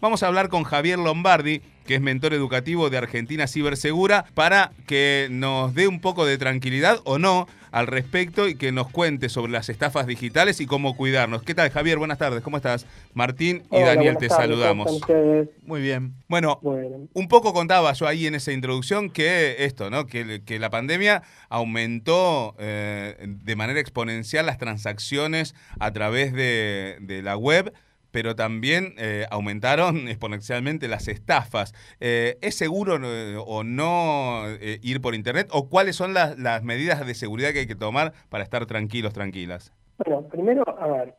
Vamos a hablar con Javier Lombardi, que es mentor educativo de Argentina Cibersegura, para que nos dé un poco de tranquilidad o no al respecto y que nos cuente sobre las estafas digitales y cómo cuidarnos. ¿Qué tal, Javier? Buenas tardes, ¿cómo estás? Martín y Hola, Daniel te tardes, saludamos. Muy bien. Bueno, Bueno, un poco contaba yo ahí en esa introducción que esto, ¿no? Que, que la pandemia aumentó eh, de manera exponencial las transacciones a través de, de la web, pero también eh, aumentaron exponencialmente las estafas. Eh, ¿Es seguro eh, o no eh, ir por internet? ¿O cuáles son las, medidas de seguridad que hay que tomar para estar tranquilos, tranquilas? bueno, primero, a ver,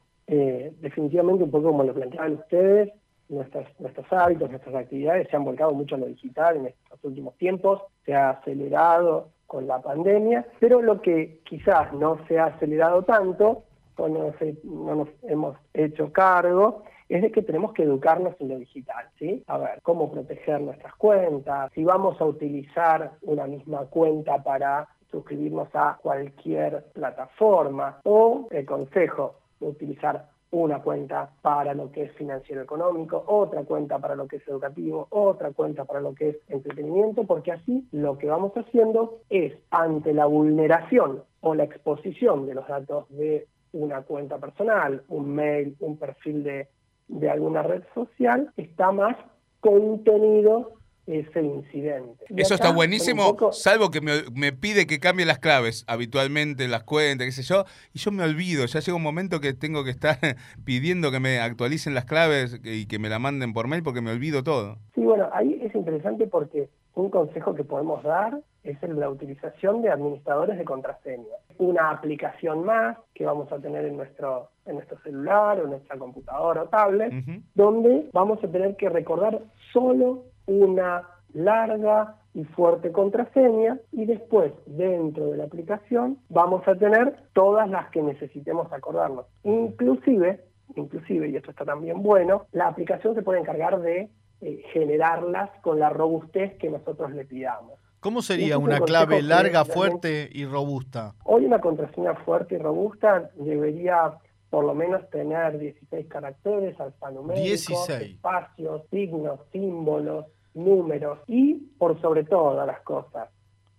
definitivamente un poco como lo planteaban ustedes, nuestras, nuestros hábitos, nuestras actividades se han volcado mucho a lo digital en estos últimos tiempos, se ha acelerado con la pandemia, pero lo que quizás no se ha acelerado tanto, no, no nos hemos hecho cargo, es de que tenemos que educarnos en lo digital, ¿sí? A ver, cómo proteger nuestras cuentas, si vamos a utilizar una misma cuenta para suscribirnos a cualquier plataforma o el consejo utilizar una cuenta para lo que es financiero económico, otra cuenta para lo que es educativo, otra cuenta para lo que es entretenimiento, porque así lo que vamos haciendo es ante la vulneración o la exposición de los datos de una cuenta personal, un mail, un perfil de, de alguna red social, está más contenido ese incidente. Y Eso acá, está buenísimo, poco- salvo que me, me pide que cambie las claves habitualmente en las cuentas, qué sé yo, y yo me olvido, ya llega un momento que tengo que estar pidiendo que me actualicen las claves y que me la manden por mail porque me olvido todo. Sí, bueno, ahí es interesante porque un consejo que podemos dar es el de la utilización de administradores de contraseña. Una aplicación más que vamos a tener en nuestro, en nuestro celular o en nuestra computadora o tablet, donde vamos a tener que recordar solo una larga y fuerte contraseña y después dentro de la aplicación vamos a tener todas las que necesitemos acordarnos. Inclusive, inclusive, y esto está también bueno, la aplicación se puede encargar de eh, generarlas con la robustez que nosotros le pidamos. ¿Cómo sería una clave larga, fuerte y robusta? Hoy una contraseña fuerte y robusta debería por lo menos tener 16 caracteres alfanuméricos, 16. espacios, signos, símbolos, números y, por sobre todas las cosas,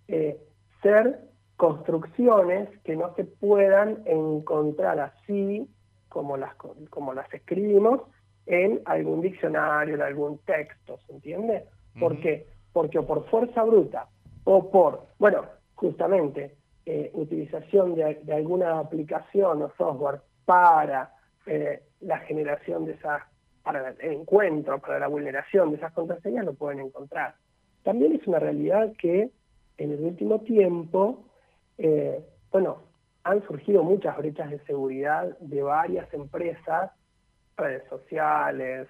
eh, ser construcciones que no se puedan encontrar así como las, co- como las escribimos en algún diccionario, en algún texto, ¿se entiende? ¿Por Ujú. qué? Porque o por fuerza bruta o por, bueno, justamente eh, utilización de, alguna aplicación o software para eh, la generación de esas, para el encuentro, para la vulneración de esas contraseñas, lo pueden encontrar. También es una realidad que en el último tiempo, eh, bueno, han surgido muchas brechas de seguridad de varias empresas, redes sociales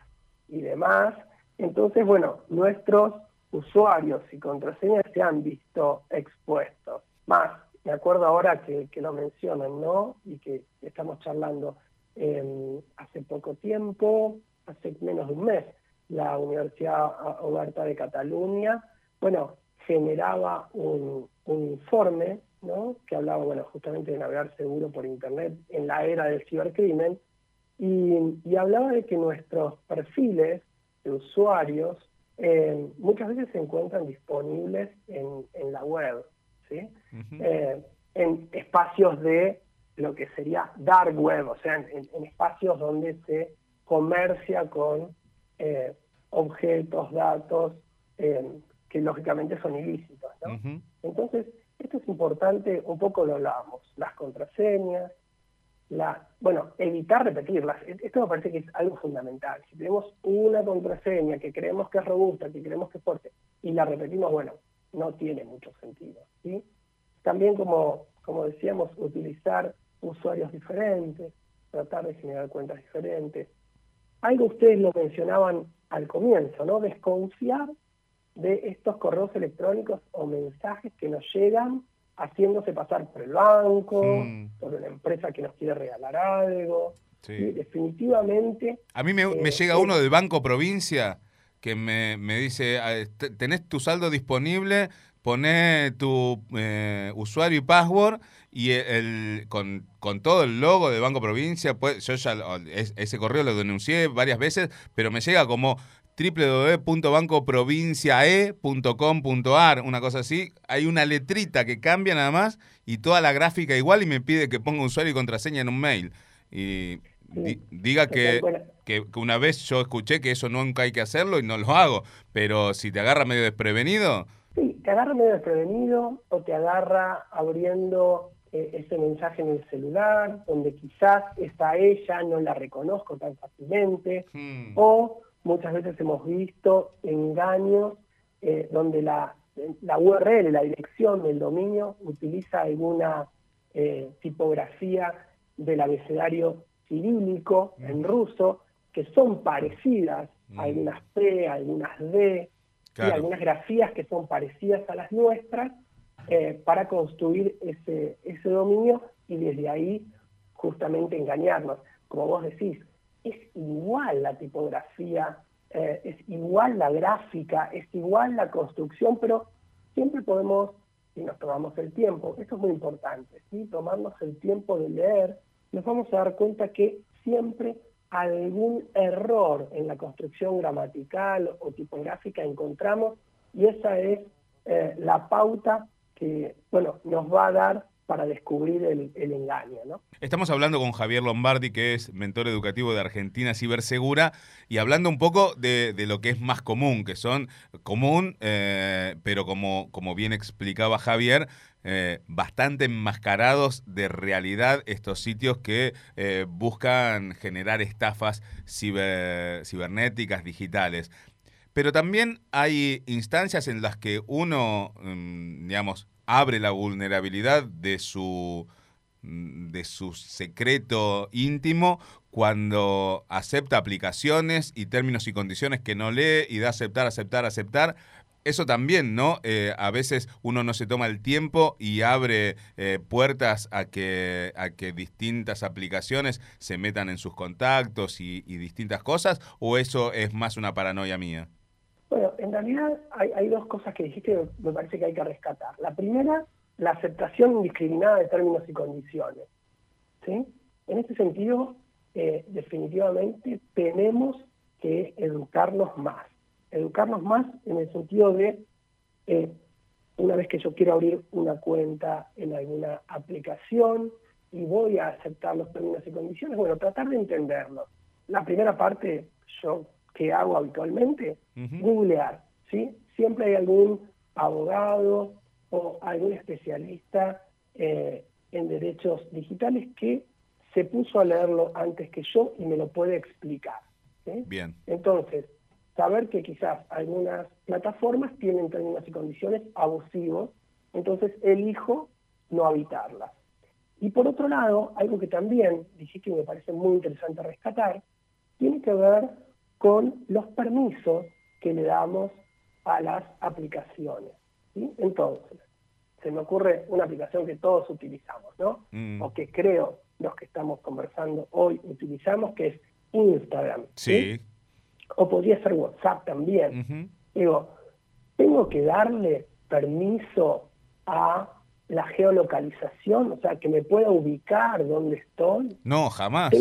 y demás. Entonces, bueno, nuestros usuarios y contraseñas se han visto expuestos. Más, me acuerdo ahora que, lo mencionan, ¿no? Y que estamos charlando eh, hace poco tiempo, hace menos de un mes, la Universidad Oberta de Cataluña, bueno, generaba un, informe, ¿no? Que hablaba, bueno, justamente de navegar seguro por Internet en la era del cibercrimen, y hablaba de que nuestros perfiles de usuarios eh, muchas veces se encuentran disponibles en, en la web, ¿sí? Eh, en espacios de lo que sería dark web, o sea, en, en espacios donde se comercia con eh, objetos, datos que lógicamente son ilícitos. ¿no? Entonces, esto es importante, un poco lo hablábamos, las contraseñas, la, bueno, evitar repetirlas. E- Esto me parece que es algo fundamental. Si tenemos una contraseña que creemos que es robusta, que creemos que es fuerte, y la repetimos, bueno, no tiene mucho sentido. También, como, como decíamos, utilizar usuarios diferentes, tratar de generar cuentas diferentes. Algo ustedes lo mencionaban al comienzo, ¿no? Desconfiar de estos correos electrónicos o mensajes que nos llegan haciéndose pasar por el banco, Mm. por una empresa que nos quiere regalar algo. Sí. Y definitivamente, A mí me, me Eh, llega uno del Banco Provincia que me, me dice, ah, te- tenés tu saldo disponible, poné tu eh, usuario y password y el, con, con todo el logo de Banco Provincia, pues, yo ya lo- es- ese correo lo denuncié varias veces, pero me llega como www.bancoprovinciae.com.ar, una cosa así. Hay una letrita que cambia nada más y toda la gráfica igual y me pide que ponga usuario y contraseña en un mail. Y diga que, que, una vez yo escuché que eso nunca hay que hacerlo y no lo hago, pero si te agarra medio desprevenido... Sí, te agarra medio desprevenido o te agarra abriendo eh, ese mensaje en el celular, donde quizás está ella, no la reconozco tan fácilmente, hmm. o muchas veces hemos visto engaños eh, donde la, la URL, la dirección del dominio, utiliza alguna eh, tipografía del abecedario cirílico en ruso, que son parecidas, mm. algunas P, algunas D, y algunas grafías que son parecidas a las nuestras, eh, para construir ese, ese dominio y desde ahí justamente engañarnos. Como vos decís, es igual la tipografía, eh, es igual la gráfica, es igual la construcción, pero siempre podemos, si nos tomamos el tiempo, esto es muy importante, ¿sí? tomarnos el tiempo de leer, nos vamos a dar cuenta que siempre algún error en la construcción gramatical o tipográfica encontramos y esa es eh, la pauta que bueno, nos va a dar para descubrir el, engaño. ¿no? Estamos hablando con Javier Lombardi, que es mentor educativo de Argentina Cibersegura, y hablando un poco de, lo que es más común, que son común, eh, pero como, como bien explicaba Javier, eh, bastante enmascarados de realidad estos sitios que eh, buscan generar estafas cibernéticas, digitales. Pero también hay instancias en las que uno, mm, digamos, abre la vulnerabilidad de su, de secreto íntimo cuando acepta aplicaciones y términos y condiciones que no lee y da aceptar, aceptar, aceptar. Eso también, ¿no? Eh, a veces uno no se toma el tiempo y abre eh, puertas a que, a que distintas aplicaciones se metan en sus contactos y distintas cosas, o eso es más una paranoia mía? Bueno, en realidad hay, dos cosas que dijiste que me parece que hay que rescatar. La primera, la aceptación indiscriminada de términos y condiciones. ¿sí? En este sentido, eh, definitivamente tenemos que educarnos más. Educarnos más en el sentido de, eh, una vez que yo quiero abrir una cuenta en alguna aplicación y voy a aceptar los términos y condiciones, bueno, tratar de entenderlos. La primera parte, yo que hago habitualmente, googlear, ¿sí? Siempre hay algún abogado o algún especialista eh, en derechos digitales que se puso a leerlo antes que yo y me lo puede explicar. Bien. Entonces, saber que quizás algunas plataformas tienen términos y condiciones abusivos, entonces elijo no habitarlas. Y por otro lado, algo que también dije que me parece muy interesante rescatar, tiene que ver con los permisos que le damos a las aplicaciones. Entonces, se me ocurre una aplicación que todos utilizamos, ¿no? Mm. O que creo los que estamos conversando hoy utilizamos, que es Instagram. Sí. O podría ser WhatsApp también. Digo, tengo que darle permiso a la geolocalización, o sea, que me pueda ubicar dónde estoy. No, jamás.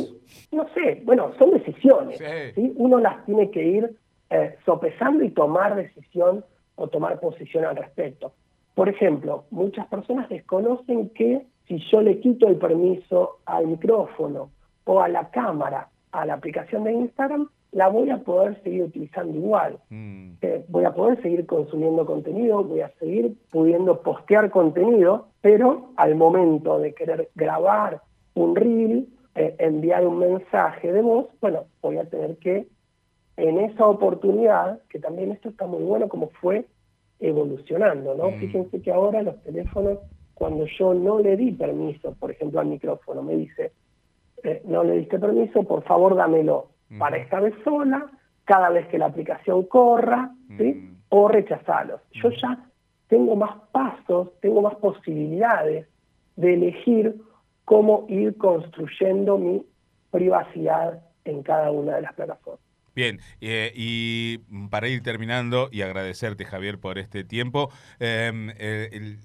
No sé, bueno, son decisiones. Sí. Uno las tiene que ir eh, sopesando y tomar decisión o tomar posición al respecto. Por ejemplo, muchas personas desconocen que si yo le quito el permiso al micrófono o a la cámara a la aplicación de Instagram, la voy a poder seguir utilizando igual. Mm. Eh, voy a poder seguir consumiendo contenido, voy a seguir pudiendo postear contenido, pero al momento de querer grabar un reel, eh, enviar un mensaje de voz, bueno, voy a tener que, en esa oportunidad, que también esto está muy bueno como fue evolucionando, ¿no? Mm. Fíjense que ahora los teléfonos, cuando yo no le di permiso, por ejemplo, al micrófono, me dice, eh, no le diste permiso, por favor dámelo para esta vez sola, cada vez que la aplicación corra, ¿sí? o rechazarlos. Yo ya tengo más pasos, tengo más posibilidades de elegir cómo ir construyendo mi privacidad en cada una de las plataformas. Bien, eh, y para ir terminando y agradecerte Javier por este tiempo, em,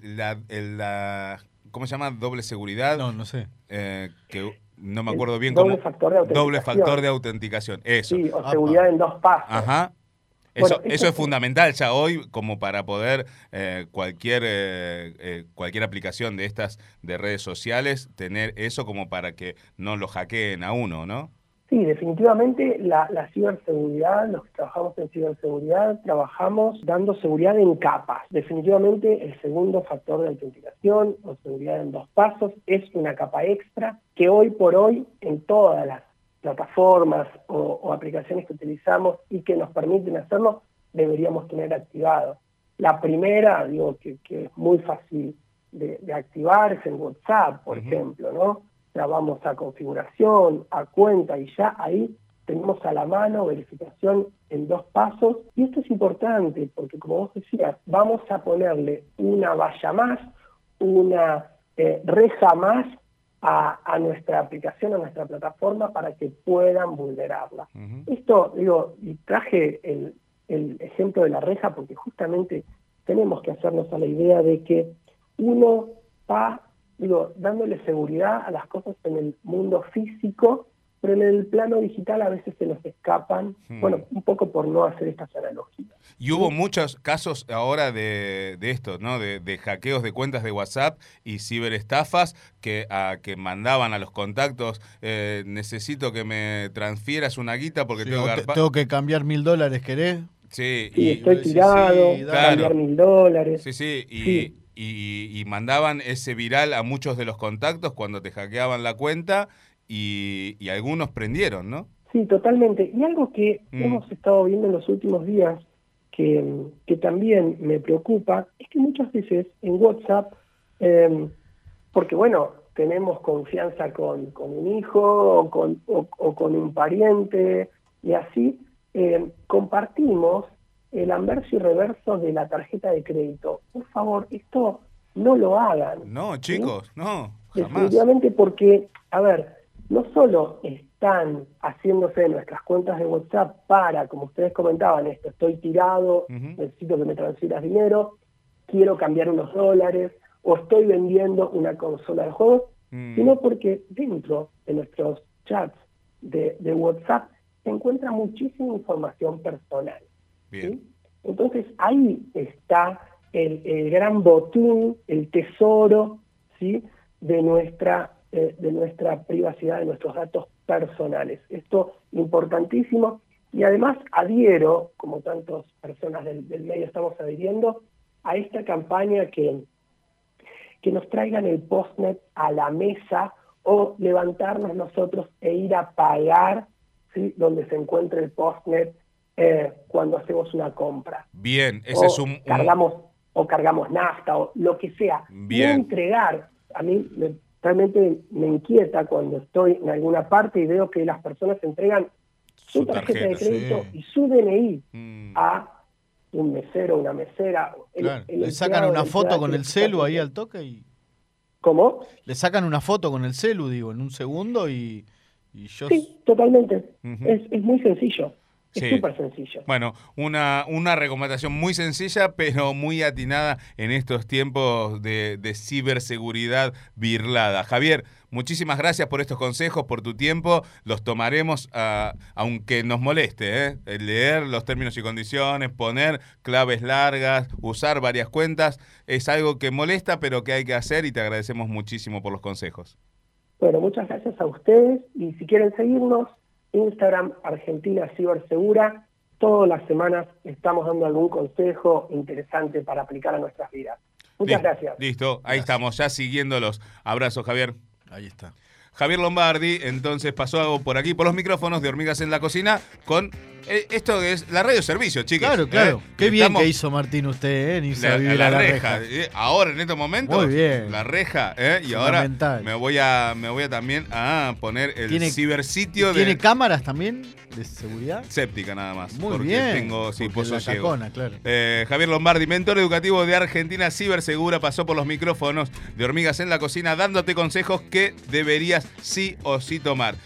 la, ¿cómo se llama? Doble seguridad. No, no sé. Eh, que no me acuerdo bien doble cómo. Factor de doble factor de autenticación. Eso. Sí, o seguridad en dos pasos. Ajá. Eso, eso es fundamental ya hoy como para poder eh, cualquier, eh, eh, cualquier aplicación de estas de redes sociales tener eso como para que no lo hackeen a uno, ¿no? Sí, definitivamente la, la, ciberseguridad, los que trabajamos en ciberseguridad, trabajamos dando seguridad en capas. Definitivamente el segundo factor de autenticación o seguridad en dos pasos es una capa extra que hoy por hoy en todas las plataformas o, aplicaciones que utilizamos y que nos permiten hacerlo, deberíamos tener activado. La primera, digo, que, es muy fácil de, activar es en WhatsApp, por ejemplo, ¿no? Ya vamos a configuración, a cuenta y ya ahí tenemos a la mano verificación en dos pasos. Y esto es importante porque, como vos decías, vamos a ponerle una valla más, una eh, reja más a, nuestra aplicación, a nuestra plataforma para que puedan vulnerarla. Esto, digo, y traje el, ejemplo de la reja porque justamente tenemos que hacernos a la idea de que uno va, digo, dándole seguridad a las cosas en el mundo físico pero en el plano digital a veces se nos escapan, hmm. bueno, un poco por no hacer estas analogías. Y hubo muchos casos ahora de, esto, ¿no? De, hackeos de cuentas de WhatsApp y ciberestafas que, a, que mandaban a los contactos, eh, necesito que me transfieras una guita porque tengo, que... tengo que cambiar mil dólares, ¿querés? Sí, y, estoy tirado, cambiar mil dólares. Sí, sí, y, y, mandaban ese viral a muchos de los contactos cuando te hackeaban la cuenta y, algunos prendieron, ¿no? Sí, totalmente. Y algo que mm. hemos estado viendo en los últimos días que, que, también me preocupa es que muchas veces en WhatsApp, em, porque bueno, tenemos confianza con, con un hijo o con, o, con un pariente y así, em, compartimos el anverso y reverso de la tarjeta de crédito. Por favor, esto no lo hagan. No, chicos, no. Jamás. Definitivamente porque, a ver, no solo están haciéndose nuestras cuentas de WhatsApp para, como ustedes comentaban, esto, estoy tirado, necesito que me transfieras dinero, quiero cambiar unos dólares, o estoy vendiendo una consola de juegos, mm. sino porque dentro de nuestros chats de, WhatsApp se encuentra muchísima información personal. Entonces ahí está el, gran botín, el tesoro ¿sí? de nuestra eh, de nuestra privacidad, de nuestros datos personales. Esto importantísimo y además adhiero, como tantas personas del, medio estamos adhiriendo, a esta campaña que, que nos traigan el postnet a la mesa o levantarnos nosotros e ir a pagar ¿sí? donde se encuentre el postnet eh, cuando hacemos una compra. Bien, ese es un, Cargamos, o cargamos nafta o lo que sea. Bien. entregar, a mí me realmente me inquieta cuando estoy en alguna parte y veo que las personas entregan su, tarjeta, de crédito y su DNI mm. a un mesero, una mesera. Le sacan una foto con el celu ahí al toque y... ¿Cómo? Le sacan una foto con el celu, digo, en un segundo y, yo... Sí, totalmente. es, es muy sencillo. Es súper sencillo. Bueno, una, una recomendación muy sencilla, pero muy atinada en estos tiempos de, ciberseguridad virlada. Javier, muchísimas gracias por estos consejos, por tu tiempo. Los tomaremos, ah, aunque nos moleste, ¿eh? leer los términos y condiciones, poner claves largas, usar varias cuentas. Es algo que molesta, pero que hay que hacer y te agradecemos muchísimo por los consejos. Bueno, muchas gracias a ustedes y si quieren seguirnos, Instagram Argentina Cibersegura. Todas las semanas estamos dando algún consejo interesante para aplicar a nuestras vidas. Muchas gracias. Listo, ahí estamos, ya siguiéndolos. Abrazos, Javier. Ahí está. Javier Lombardi, entonces pasó por aquí por los micrófonos de Hormigas en la Cocina con esto es la radio servicio, chicos. Claro, claro. ¿eh? Qué bien que hizo Martín usted, ¿eh? la, reja. Eh, ahora, en este momento, Muy bien. la reja, ¿eh? Y ahora me voy a me voy a también a poner el cibersitio de. ¿Tiene cámaras también de seguridad? Séptica nada más. Muy porque bien. Tengo, sí, pozo ciego. claro. Javier Lombardi, mentor educativo de Argentina Cibersegura, pasó por los micrófonos de Hormigas en la Cocina dándote consejos que deberías sí o sí tomar.